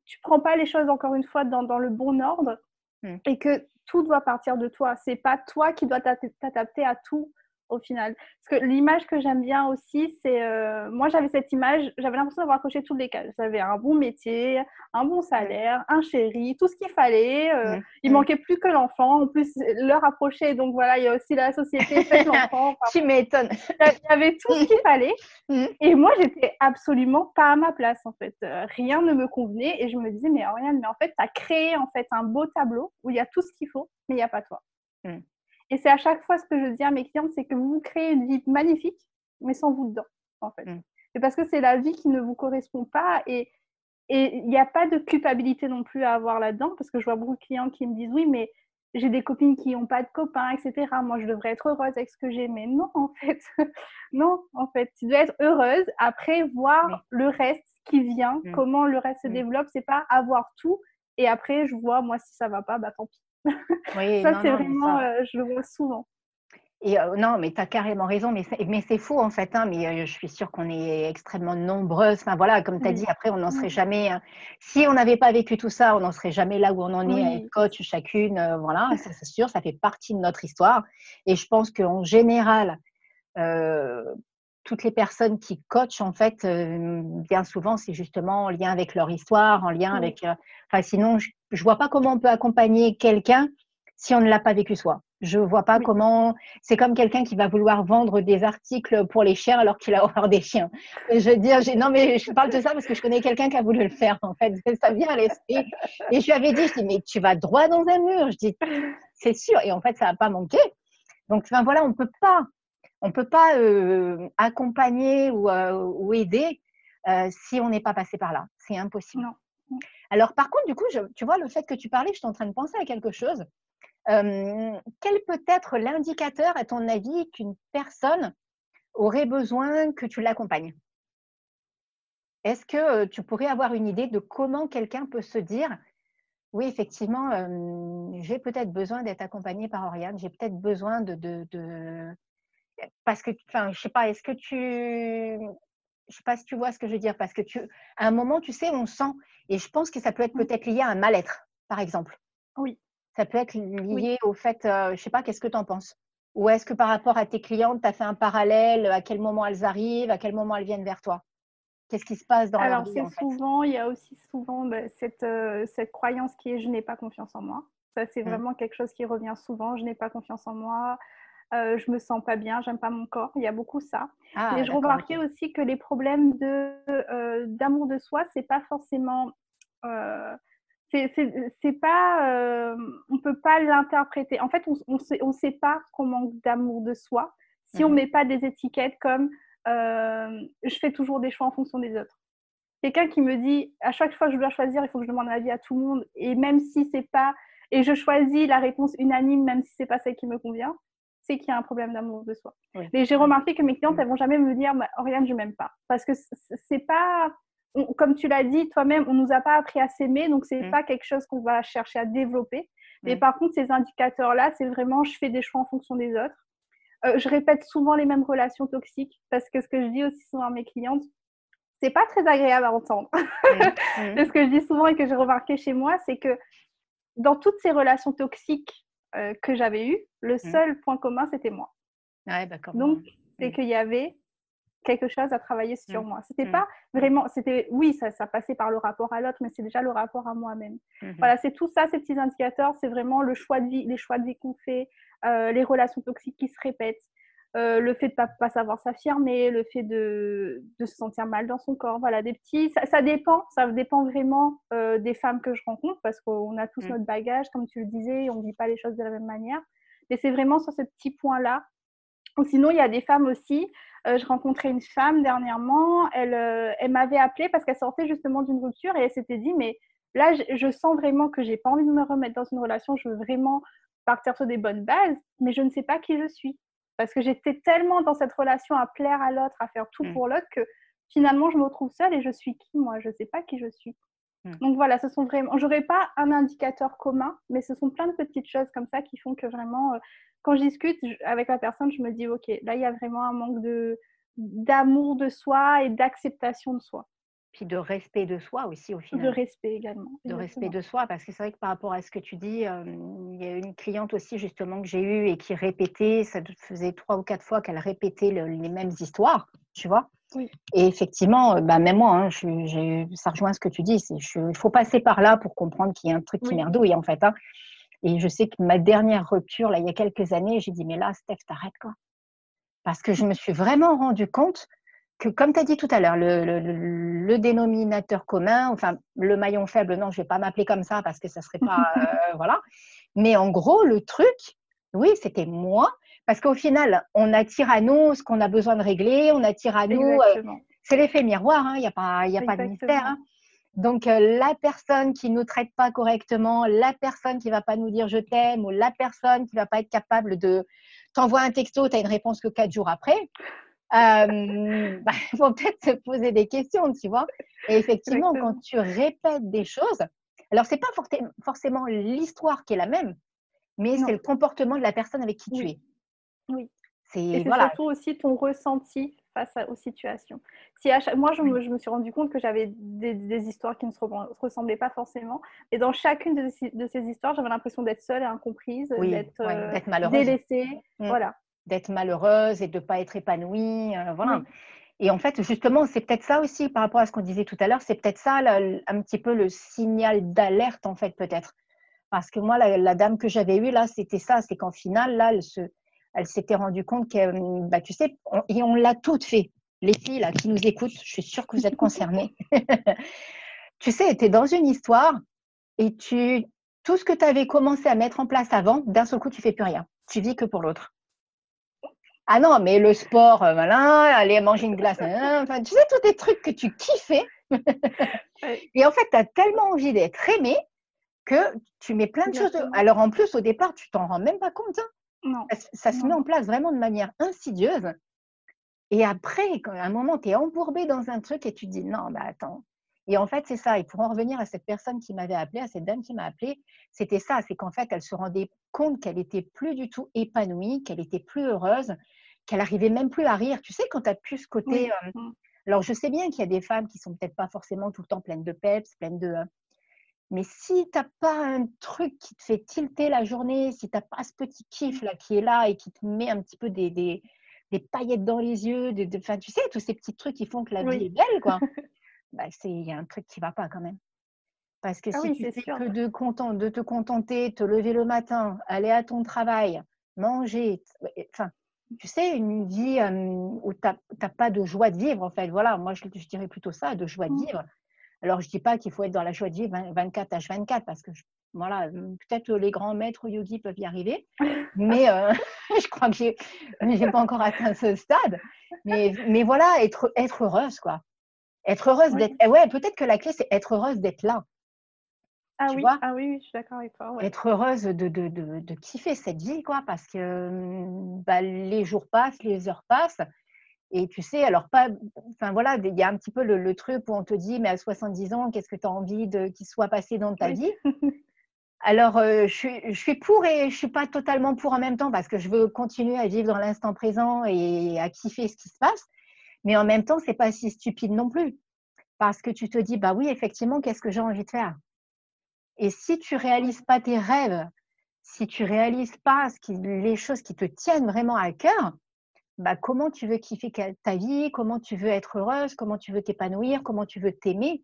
tu prends pas les choses, encore une fois, dans, dans le bon ordre mmh. et que tout doit partir de toi. C'est pas toi qui dois t'adapter à tout au final. Parce que l'image que j'aime bien aussi, c'est. Euh, moi, j'avais cette image, j'avais l'impression d'avoir coché toutes les cases. J'avais un bon métier, un bon salaire, un chéri, tout ce qu'il fallait. Euh, il manquait plus que l'enfant. En plus, l'heure approchait, donc voilà, il y a aussi la société, faites l'enfant. *laughs* tu m'étonnes. Il y avait tout ce qu'il fallait. *laughs* Mm. Et moi, j'étais absolument pas à ma place, en fait. Euh, rien ne me convenait. Et je me disais, mais Oriane, mais en fait, tu as créé en fait, un beau tableau où il y a tout ce qu'il faut, mais il n'y a pas toi. Mm. Et c'est à chaque fois ce que je dis à mes clientes, c'est que vous créez une vie magnifique, mais sans vous dedans, en fait. Mm. C'est parce que c'est la vie qui ne vous correspond pas et il n'y a pas de culpabilité non plus à avoir là-dedans, parce que je vois beaucoup de clients qui me disent oui, mais j'ai des copines qui n'ont pas de copains, etc. Moi, je devrais être heureuse avec ce que j'ai. Mais non, en fait. *laughs* non, en fait. Tu dois être heureuse après voir le reste qui vient, mm. comment le reste se mm. développe. C'est pas avoir tout et après, je vois, moi, si ça va pas, bah tant pis. Oui, ça, c'est vraiment, euh, je le vois souvent. Et euh, non, mais tu as carrément raison, mais c'est, mais c'est faux en fait, hein, mais euh, je suis sûre qu'on est extrêmement nombreuses. Enfin voilà, comme tu as dit, après, on n'en serait jamais. Hein. si on n'avait pas vécu tout ça, on n'en serait jamais là où on en est, à être coach chacune. voilà, ça c'est sûr, ça fait partie de notre histoire. Et je pense qu'en général, toutes les personnes qui coachent, en fait, bien souvent, c'est justement en lien avec leur histoire, en lien avec. Enfin, sinon, je, ne vois pas comment on peut accompagner quelqu'un si on ne l'a pas vécu soi. Je vois pas comment. C'est comme quelqu'un qui va vouloir vendre des articles pour les chiens alors qu'il a horreur des chiens. Je veux dire, non, mais je parle de ça parce que je connais quelqu'un qui a voulu le faire, en fait. *laughs* Ça vient à l'esprit. Et je lui avais dit, je dis, mais tu vas droit dans un mur. Je dis, c'est sûr. Et en fait, ça n'a pas manqué. Donc, enfin, voilà, on ne peut pas. On peut pas euh, accompagner ou, euh, aider euh, si on n'est pas passé par là. C'est impossible. Non. Alors, par contre, du coup, tu vois, le fait que tu parlais, je suis en train de penser à quelque chose. Quel peut être l'indicateur, à ton avis, qu'une personne aurait besoin que tu l'accompagnes? Est-ce que tu pourrais avoir une idée de comment quelqu'un peut se dire oui, effectivement, j'ai peut-être besoin d'être accompagné par Oriane, j'ai peut-être besoin de, de, Parce que, enfin, je sais pas, est-ce que tu... Je sais pas si tu vois ce que je veux dire, parce que tu, à un moment, tu sais, on sent, et je pense que ça peut être mmh. peut-être lié à un mal-être, par exemple. Oui. Ça peut être lié au fait, euh, je ne sais pas, qu'est-ce que tu en penses? Ou est-ce que par rapport à tes clientes, tu as fait un parallèle À quel moment elles arrivent À quel moment elles viennent vers toi? Qu'est-ce qui se passe dans Alors, leur vie Alors, c'est souvent, il y a aussi souvent bah, cette, euh, cette croyance qui est je n'ai pas confiance en moi. Ça, c'est mmh. vraiment quelque chose qui revient souvent. Je n'ai pas confiance en moi. Euh, je me sens pas bien, j'aime pas mon corps. Il y a beaucoup ça. Ah, Mais je remarquais aussi que les problèmes de euh, d'amour de soi, c'est pas forcément c'est pas, euh, on peut pas l'interpréter. En fait, on, on sait, on sait pas qu'on manque d'amour de soi si on mhm. met pas des étiquettes comme euh, je fais toujours des choix en fonction des autres. Quelqu'un qui me dit à chaque fois que je dois choisir, il faut que je demande l'avis à tout le monde et même si c'est pas et je choisis la réponse unanime même si c'est pas celle qui me convient, c'est qu'il y a un problème d'amour de soi. Mais j'ai remarqué que mes clientes, elles vont jamais me dire Oriane, je m'aime pas parce que c'est pas comme tu l'as dit toi-même, on nous a pas appris à s'aimer, donc c'est n'est mm. pas quelque chose qu'on va chercher à développer. Mais mm. par contre, ces indicateurs-là, c'est vraiment je fais des choix en fonction des autres. Euh, je répète souvent les mêmes relations toxiques parce que ce que je dis aussi souvent à mes clientes, c'est pas très agréable à entendre. *laughs* Mm. ce que je dis souvent et que j'ai remarqué chez moi, c'est que dans toutes ces relations toxiques euh, que j'avais eues, le seul point commun, c'était moi. Ouais, Donc, c'est qu'il y avait quelque chose à travailler sur mmh. moi. C'était mmh. pas vraiment, c'était oui, ça, ça passait par le rapport à l'autre, mais c'est déjà le rapport à moi-même. Mmh voilà, c'est tout ça, ces petits indicateurs, c'est vraiment le choix de vie, les choix de vie qu'on fait, euh, les relations toxiques qui se répètent. Euh, le fait de ne pas, savoir s'affirmer, le fait de, se sentir mal dans son corps. Voilà, des petits. Ça, dépend, ça dépend vraiment euh, des femmes que je rencontre parce qu'on a tous mmh. notre bagage, comme tu le disais, on ne vit pas les choses de la même manière. Mais c'est vraiment sur ce petit point-là. Ou sinon, il y a des femmes aussi. Euh, je rencontrais une femme dernièrement, elle, elle m'avait appelée parce qu'elle sortait justement d'une rupture et elle s'était dit, mais là, je, sens vraiment que j'ai pas envie de me remettre dans une relation, je veux vraiment partir sur des bonnes bases, mais je ne sais pas qui je suis. Parce que j'étais tellement dans cette relation à plaire à l'autre, à faire tout mmh. pour l'autre, que finalement, je me retrouve seule et je suis qui, moi? Je ne sais pas qui je suis. Mmh. Donc voilà, ce sont vraiment. J'aurais pas un indicateur commun, mais ce sont plein de petites choses comme ça qui font que vraiment, euh, quand je discute avec la personne, je me dis, OK, là, il y a vraiment un manque de d'amour de soi et d'acceptation de soi puis de respect de soi aussi au final. De respect également. De respect de soi, parce que c'est vrai que par rapport à ce que tu dis, il y a une cliente aussi justement que j'ai eue et qui répétait, ça faisait trois ou quatre fois qu'elle répétait les mêmes histoires, tu vois. Oui. Et effectivement, bah, même moi, hein, ça rejoint ce que tu dis, il faut passer par là pour comprendre qu'il y a un truc qui merdouille en fait. Hein. Et je sais que ma dernière rupture, là, il y a quelques années, j'ai dit, mais là, Steph, t'arrêtes quoi. Parce que je me suis vraiment rendu compte que, comme tu as dit tout à l'heure, le, dénominateur commun, enfin, le maillon faible, non, je ne vais pas m'appeler comme ça parce que ça ne serait pas. *laughs* Euh, voilà. Mais en gros, le truc, oui, c'était moi. Parce qu'au final, on attire à nous ce qu'on a besoin de régler, on attire à nous. Euh, c'est l'effet miroir, il hein, n'y a pas, y a pas de mystère. Hein. Donc, euh, la personne qui ne nous traite pas correctement, la personne qui ne va pas nous dire je t'aime, ou la personne qui ne va pas être capable de t'envoyer un texto, tu as une réponse que quatre jours après euh, bah, il *laughs* faut peut-être se poser des questions, tu vois. Et effectivement, quand tu répètes des choses, alors c'est pas forcément l'histoire qui est la même, mais c'est le comportement de la personne avec qui tu es. Oui. C'est voilà. surtout aussi ton ressenti face aux situations. Si moi, je me, je me, suis rendu compte que j'avais des, histoires qui ne se ressemblaient pas forcément. Et dans chacune de, ces, histoires, j'avais l'impression d'être seule et incomprise, d'être euh, délaissée. Mmh. Voilà d'être malheureuse et de ne pas être épanouie. Euh, voilà. Et en fait, justement, c'est peut-être ça aussi par rapport à ce qu'on disait tout à l'heure, c'est peut-être ça un petit peu le signal d'alerte, en fait, peut-être. Parce que moi, la, dame que j'avais eue, là, c'était ça, c'est qu'en finale, là, elle, se, elle s'était rendue compte que, bah, tu sais, et on l'a toutes fait. Les filles, là, qui nous écoutent, je suis sûre que vous êtes concernées. *laughs* tu sais, tu es dans une histoire et tu, tout ce que tu avais commencé à mettre en place avant, d'un seul coup, tu fais plus rien. Tu vis que pour l'autre. Ah non, mais le sport, euh, voilà, aller manger une glace, enfin, tu sais, tous des trucs que tu kiffais. et en fait, tu as tellement envie d'être aimé que tu mets plein de choses. Alors en plus, au départ, tu t'en rends même pas compte. Hein. Non. Ça, se met en place vraiment de manière insidieuse. Et après, à un moment, tu es embourbé dans un truc et tu te dis non, bah attends. Et en fait, c'est ça. Et pour en revenir à cette personne qui m'avait appelé, à cette dame qui m'a appelé, c'était ça. C'est qu'en fait, elle se rendait compte qu'elle était plus du tout épanouie, qu'elle était plus heureuse, qu'elle arrivait même plus à rire. Tu sais, quand tu as pu ce côté. Euh, mmh. alors, je sais bien qu'il y a des femmes qui sont peut-être pas forcément tout le temps pleines de peps, pleines de. Euh, mais si tu n'as pas un truc qui te fait tilter la journée, si tu n'as pas ce petit kiff là qui est là et qui te met un petit peu des, des, des paillettes dans les yeux, de, tu sais, tous ces petits trucs qui font que la vie est belle, quoi. *laughs* bah, il y a un truc qui va pas quand même. Parce que ah si tu fais que de, content, de te contenter, te lever le matin, aller à ton travail, manger, enfin, tu sais, une vie où tu n'as pas de joie de vivre, en fait. Voilà, moi, je, dirais plutôt ça, de joie de mmh. vivre. Alors, je ne dis pas qu'il faut être dans la joie de vivre 24 H24, parce que, voilà, peut-être les grands maîtres yogis peuvent y arriver, *laughs* mais *laughs* je crois que je n'ai pas encore atteint ce stade. Mais, mais voilà, être, être heureuse, quoi. Être heureuse d'être. Eh ouais, peut-être que la clé, c'est être heureuse d'être là. Ah oui, ah oui, je suis d'accord avec toi. Être heureuse de, de, de, de, kiffer cette vie, quoi, parce que mmh, bah, les jours passent, les heures passent. Et tu sais, alors pas, enfin voilà, il y a un petit peu le, truc où on te dit, mais à 70 ans, qu'est-ce que tu as envie de qu'il soit passé dans ta vie? *laughs* Alors, euh, je, suis, je, suis, pour et je suis pas totalement pour en même temps parce que je veux continuer à vivre dans l'instant présent et à kiffer ce qui se passe. Mais en même temps, c'est pas si stupide non plus. Parce que tu te dis, bah oui, effectivement, qu'est-ce que j'ai envie de faire? Et si tu réalises pas tes rêves, si tu réalises pas ce qui, les choses qui te tiennent vraiment à cœur, bah comment tu veux kiffer ta vie, comment tu veux être heureuse, comment tu veux t'épanouir, comment tu veux t'aimer?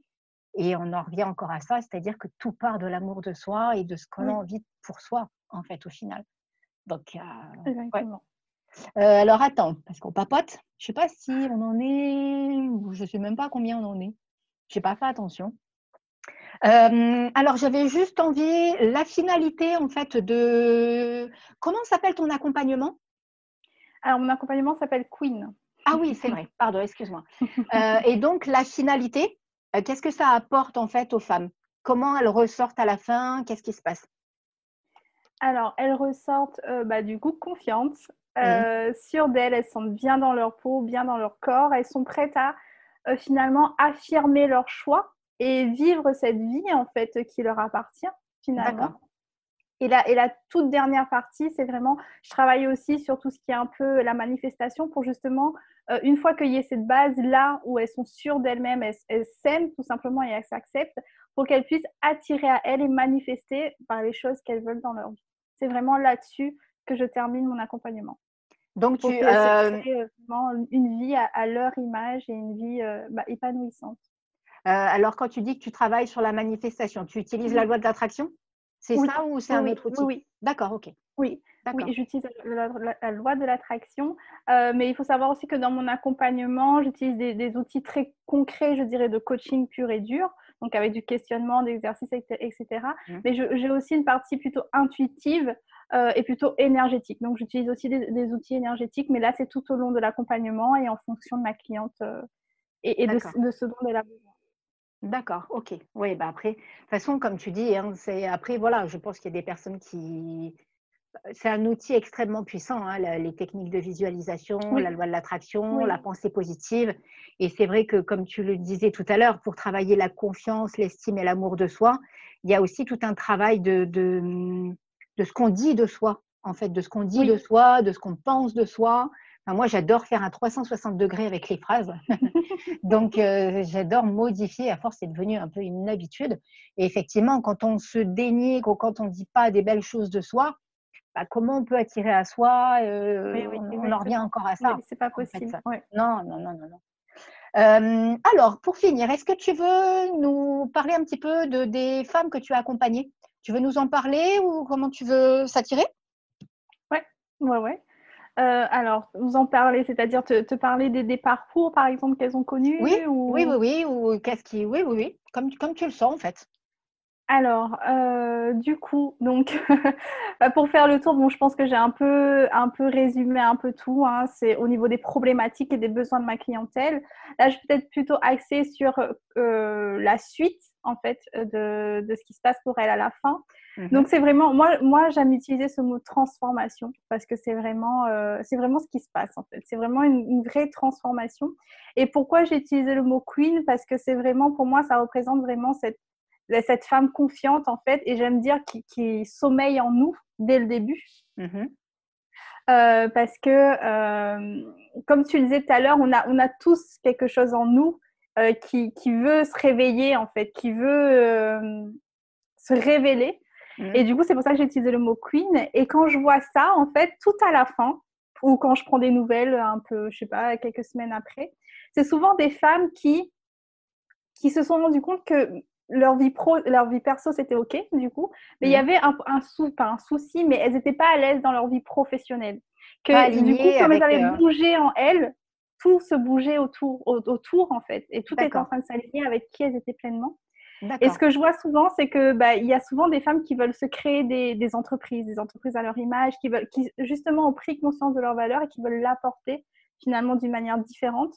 Et on en revient encore à ça, c'est-à-dire que tout part de l'amour de soi et de ce qu'on a envie pour soi, en fait, au final. Donc, euh, Exactement. alors attends, parce qu'on papote. Je ne sais pas si on en est, je ne sais même pas combien on en est. Je n'ai pas fait attention. alors j'avais juste envie, la finalité en fait de... Comment s'appelle ton accompagnement? Alors mon accompagnement s'appelle Queen. Ah oui, c'est vrai, pardon, excuse-moi. *laughs* et donc la finalité, qu'est-ce que ça apporte en fait aux femmes? Comment elles ressortent à la fin? Qu'est-ce qui se passe? Alors, elles ressortent euh, bah, du coup confiantes, mmh. euh, sûres d'elles, elles sont bien dans leur peau, bien dans leur corps, elles sont prêtes à euh, finalement affirmer leur choix et vivre cette vie en fait qui leur appartient finalement. Et la, et la toute dernière partie, c'est vraiment, je travaille aussi sur tout ce qui est un peu la manifestation pour justement, une fois qu'il y ait cette base là où elles sont sûres d'elles-mêmes, elles, elles s'aiment tout simplement et elles s'acceptent, pour qu'elles puissent attirer à elles et manifester par les choses qu'elles veulent dans leur vie c'est vraiment là-dessus que je termine mon accompagnement. Donc, tu as euh, une vie à, leur image et une vie euh, bah, épanouissante. Euh, alors, quand tu dis que tu travailles sur la manifestation, tu utilises la loi de l'attraction? C'est ça ou c'est un autre outil? Oui. D'accord, ok. Oui, oui j'utilise la, loi de l'attraction, mais il faut savoir aussi que dans mon accompagnement, j'utilise des, outils très concrets, je dirais, de coaching pur et dur donc avec du questionnement, d'exercice, etc. Mmh. Mais j'ai aussi une partie plutôt intuitive euh, et plutôt énergétique. Donc j'utilise aussi des, outils énergétiques, mais là c'est tout au long de l'accompagnement et en fonction de ma cliente euh, et, de, ce dont elle a besoin. D'accord, ok. Oui, bah après, de toute façon, comme tu dis, hein, c'est après, voilà, je pense qu'il y a des personnes qui, c'est un outil extrêmement puissant, hein, les techniques de visualisation, la loi de l'attraction, la pensée positive. Et c'est vrai que, comme tu le disais tout à l'heure, pour travailler la confiance, l'estime et l'amour de soi, il y a aussi tout un travail de, de, ce qu'on dit de soi, en fait, de ce qu'on dit de soi, de ce qu'on pense de soi. moi, j'adore faire un 360 degrés avec les phrases. *laughs* Donc, euh, j'adore modifier. À force, c'est devenu un peu une habitude. Et effectivement, quand on se dénigre ou quand on ne dit pas des belles choses de soi, bah, comment on peut attirer à soi euh, on, en revient encore à ça. c'est pas possible. Non, non, non, non. non. Euh, alors, pour finir, est-ce que tu veux nous parler un petit peu de, des femmes que tu as accompagnées? Tu veux nous en parler ou comment tu veux s'attirer? Ouais, ouais, ouais. Euh, alors, nous en parler, c'est-à-dire te, parler des, parcours, par exemple, qu'elles ont connus Oui, oui, oui, oui, ou qu'est-ce qui, oui, oui, oui, comme, comme tu le sens en fait. Alors, euh, du coup, donc, *laughs* bah, pour faire le tour, bon, je pense que j'ai un peu, un peu résumé un peu tout. Hein. c'est au niveau des problématiques et des besoins de ma clientèle. Là, je vais peut-être plutôt axer sur euh, la suite, en fait, de, ce qui se passe pour elle à la fin. Mmh donc, c'est vraiment, moi, moi j'aime utiliser ce mot transformation parce que c'est vraiment, euh, c'est vraiment ce qui se passe, en fait. C'est vraiment une, une vraie transformation. Et pourquoi j'ai utilisé le mot queen? Parce que c'est vraiment, pour moi, ça représente vraiment cette cette femme confiante en fait, et j'aime dire qui, sommeille en nous dès le début. Mm-hmm. Euh, parce que, euh, comme tu le disais tout à l'heure, on a, on a tous quelque chose en nous euh, qui, qui, veut se réveiller, en fait, qui veut se révéler. Mm-hmm. Et du coup, c'est pour ça que j'ai utilisé le mot queen. Et quand je vois ça, en fait, tout à la fin, ou quand je prends des nouvelles un peu, je sais pas, quelques semaines après, c'est souvent des femmes qui, qui se sont rendues compte que leur vie pro, leur vie perso, c'était OK, du coup. Mais il y mm. avait un, un, sou, pas un souci, mais elles n'étaient pas à l'aise dans leur vie professionnelle. Que, du coup, comme elles avaient euh, bougé en elles, tout se bougeait autour, autour en fait. Et tout était en train de s'aligner avec qui elles étaient pleinement. Et ce que je vois souvent, c'est que bah, il y a souvent des femmes qui veulent se créer des, des, entreprises, des entreprises à leur image, qui veulent, qui justement ont pris conscience de leur valeur et qui veulent l'apporter finalement d'une manière différente.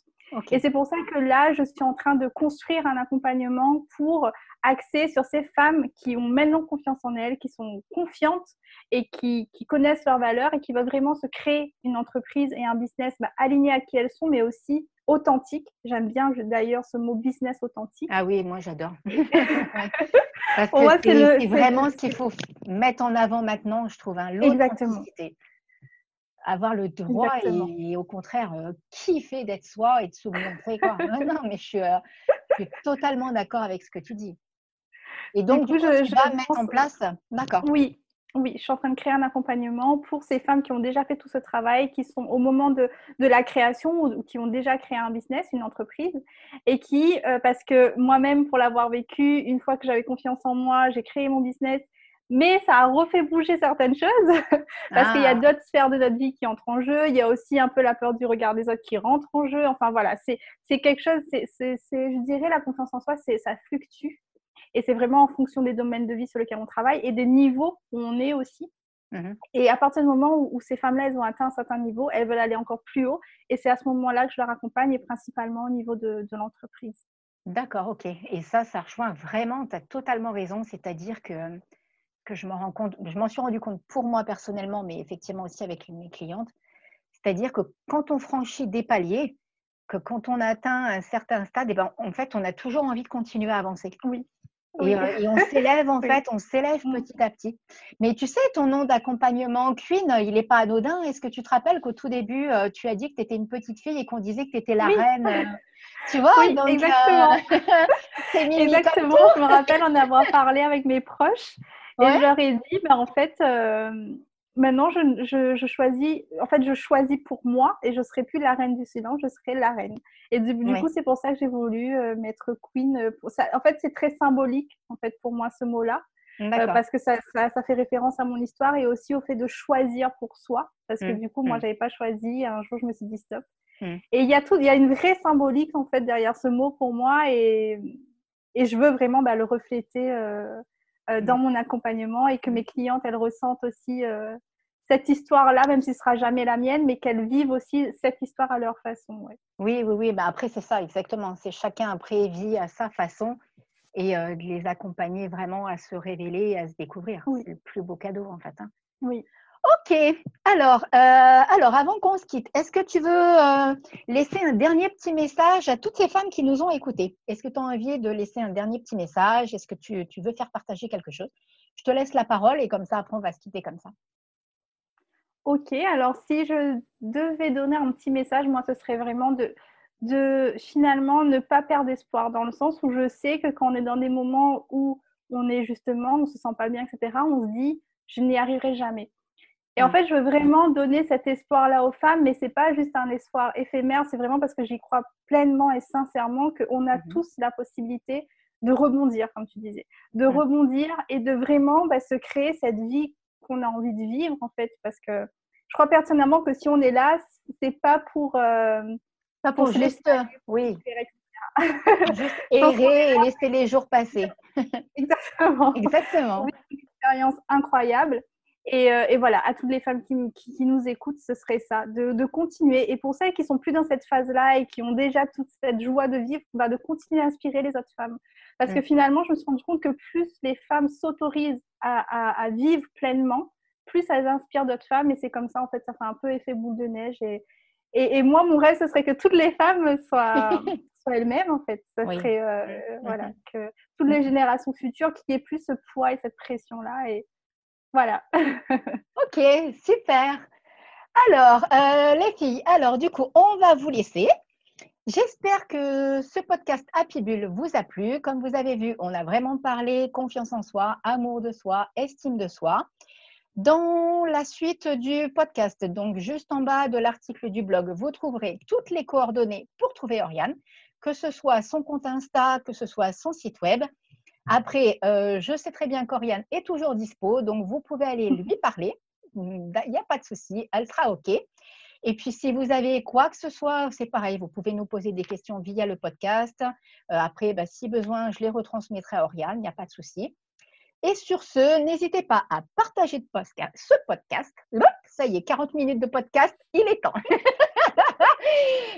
Et c'est pour ça que là, je suis en train de construire un accompagnement pour axer sur ces femmes qui ont maintenant confiance en elles, qui sont confiantes et qui, connaissent leurs valeurs et qui veulent vraiment se créer une entreprise et un business bah, aligné à qui elles sont, mais aussi authentique. J'aime bien d'ailleurs ce mot business authentique. Ah oui, moi j'adore. *laughs* Parce que c'est vraiment ce qu'il faut mettre en avant maintenant, je trouve, hein, l'authenticité avoir le droit et, au contraire euh, kiffer d'être soi et de se montrer quoi. *laughs* non, mais je suis, euh, je suis totalement d'accord avec ce que tu dis. Et donc, du coup, je, tu vas mettre en place. D'accord. Oui, oui, je suis en train de créer un accompagnement pour ces femmes qui ont déjà fait tout ce travail, qui sont au moment de, de la création ou, qui ont déjà créé un business, une entreprise, et qui, euh, parce que moi-même, pour l'avoir vécu, une fois que j'avais confiance en moi, j'ai créé mon business, mais ça a refait bouger certaines choses *laughs* parce qu'il y a ah. d'autres sphères de notre vie qui entrent en jeu. Il y a aussi un peu la peur du regard des autres qui rentre en jeu. Enfin voilà, c'est quelque chose, c'est, je dirais, la confiance en soi, ça fluctue. Et c'est vraiment en fonction des domaines de vie sur lesquels on travaille et des niveaux où on est aussi. Mmh et à partir du moment où, ces femmes-là, elles ont atteint un certain niveau, elles veulent aller encore plus haut. Et c'est à ce moment-là que je leur accompagne, et principalement au niveau de, de l'entreprise. D'accord, ok. Et ça, ça rejoint vraiment, tu as totalement raison. C'est-à-dire que que je m'en rends compte, je m'en suis rendu compte pour moi personnellement, mais effectivement aussi avec mes clientes. C'est-à-dire que quand on franchit des paliers, que quand on atteint un certain stade, et eh ben, en fait, on a toujours envie de continuer à avancer. Oui. Et, euh, on s'élève en *laughs* fait, on s'élève mm. petit à petit. Mais tu sais, ton nom d'accompagnement Queen, il n'est pas anodin. Est-ce que tu te rappelles qu'au tout début, euh, tu as dit que tu étais une petite fille et qu'on disait que tu étais la reine euh, *laughs* Tu vois? Oui, Exactement. *laughs* exactement. Je me rappelle en avoir parlé avec mes proches. Et je leur ai dit, ben, en fait, euh, maintenant, je, je, choisis, en fait, je choisis pour moi et je ne serai plus la reine du silence, je serai la reine. Et du, coup, c'est pour ça que j'ai voulu euh, mettre queen. Euh, pour ça. En fait, c'est très symbolique, en fait, pour moi, ce mot-là. parce que ça, ça, ça, fait référence à mon histoire et aussi au fait de choisir pour soi. Parce que mmh, du coup, moi, mmh. je n'avais pas choisi. Un jour, je me suis dit stop. Mmh. Et il y, a tout, il y a une vraie symbolique, en fait, derrière ce mot pour moi. Et, et je veux vraiment bah, le refléter euh, dans mon accompagnement et que mes clientes, elles ressentent aussi euh, cette histoire-là, même si ce sera jamais la mienne, mais qu'elles vivent aussi cette histoire à leur façon. Oui, oui, oui. Bah après, c'est ça, exactement. C'est chacun après vit à sa façon et euh, de les accompagner vraiment à se révéler et à se découvrir. C'est le plus beau cadeau, en fait. Hein. Oui. Ok, alors, euh, alors avant qu'on se quitte, est-ce que tu veux euh, laisser un dernier petit message à toutes ces femmes qui nous ont écoutés Est-ce que tu as envie de laisser un dernier petit message? Est-ce que tu, veux faire partager quelque chose? Je te laisse la parole et comme ça, après, on va se quitter comme ça. Ok, alors si je devais donner un petit message, moi, ce serait vraiment de, de finalement ne pas perdre espoir, dans le sens où je sais que quand on est dans des moments où on est justement, on ne se sent pas bien, etc., on se dit, je n'y arriverai jamais. Et en mm. fait, je veux vraiment donner cet espoir-là aux femmes, mais c'est pas juste un espoir éphémère, c'est vraiment parce que j'y crois pleinement et sincèrement qu'on a mm-hmm. tous la possibilité de rebondir, comme tu disais, de mm. rebondir et de vraiment bah, se créer cette vie qu'on a envie de vivre, en fait, parce que je crois personnellement que si on est là, c'est pas pour euh, pas pour, juste, oui, *laughs* juste *laughs* errer et laisser les jours passer. *laughs* Exactement. Exactement. une expérience incroyable. Euh, et, voilà, à toutes les femmes qui, qui, nous écoutent, ce serait ça, de, continuer. Et pour celles qui sont plus dans cette phase-là et qui ont déjà toute cette joie de vivre, bah, de continuer à inspirer les autres femmes. Parce que mm. finalement, je me suis rendu compte que plus les femmes s'autorisent à, vivre pleinement, plus elles inspirent d'autres femmes. Et c'est comme ça, en fait, ça fait un peu effet boule de neige. Et, et, moi, mon rêve, ce serait que toutes les femmes soient, *laughs* soient elles-mêmes, en fait. Ça serait, euh, mm. voilà, mm-hmm. que toutes les générations futures, qu'il n'y ait plus ce poids et cette pression-là. Et, voilà. *laughs* ok, super. Alors, euh, les filles, alors du coup, on va vous laisser. J'espère que ce podcast Happy Bull vous a plu. Comme vous avez vu, on a vraiment parlé confiance en soi, amour de soi, estime de soi. Dans la suite du podcast, donc juste en bas de l'article du blog, vous trouverez toutes les coordonnées pour trouver Oriane, que ce soit son compte Insta, que ce soit son site web. Après, euh, je sais très bien qu'Oriane est toujours dispo, donc vous pouvez aller *laughs* lui parler. Il n'y a pas de souci, elle sera OK. Et puis, si vous avez quoi que ce soit, c'est pareil, vous pouvez nous poser des questions via le podcast. Euh, après, bah, si besoin, je les retransmettrai à Oriane, il n'y a pas de souci. Et sur ce, n'hésitez pas à partager ce podcast. Ça y est, 40 minutes de podcast, il est temps. *laughs*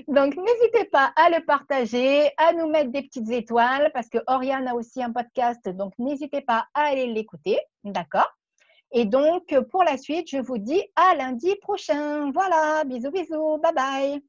Donc, n'hésitez pas à le partager, à nous mettre des petites étoiles parce que Oriane a aussi un podcast. Donc, n'hésitez pas à aller l'écouter. D'accord? Et donc, pour la suite, je vous dis à lundi prochain. Voilà, bisous, bisous, bye bye.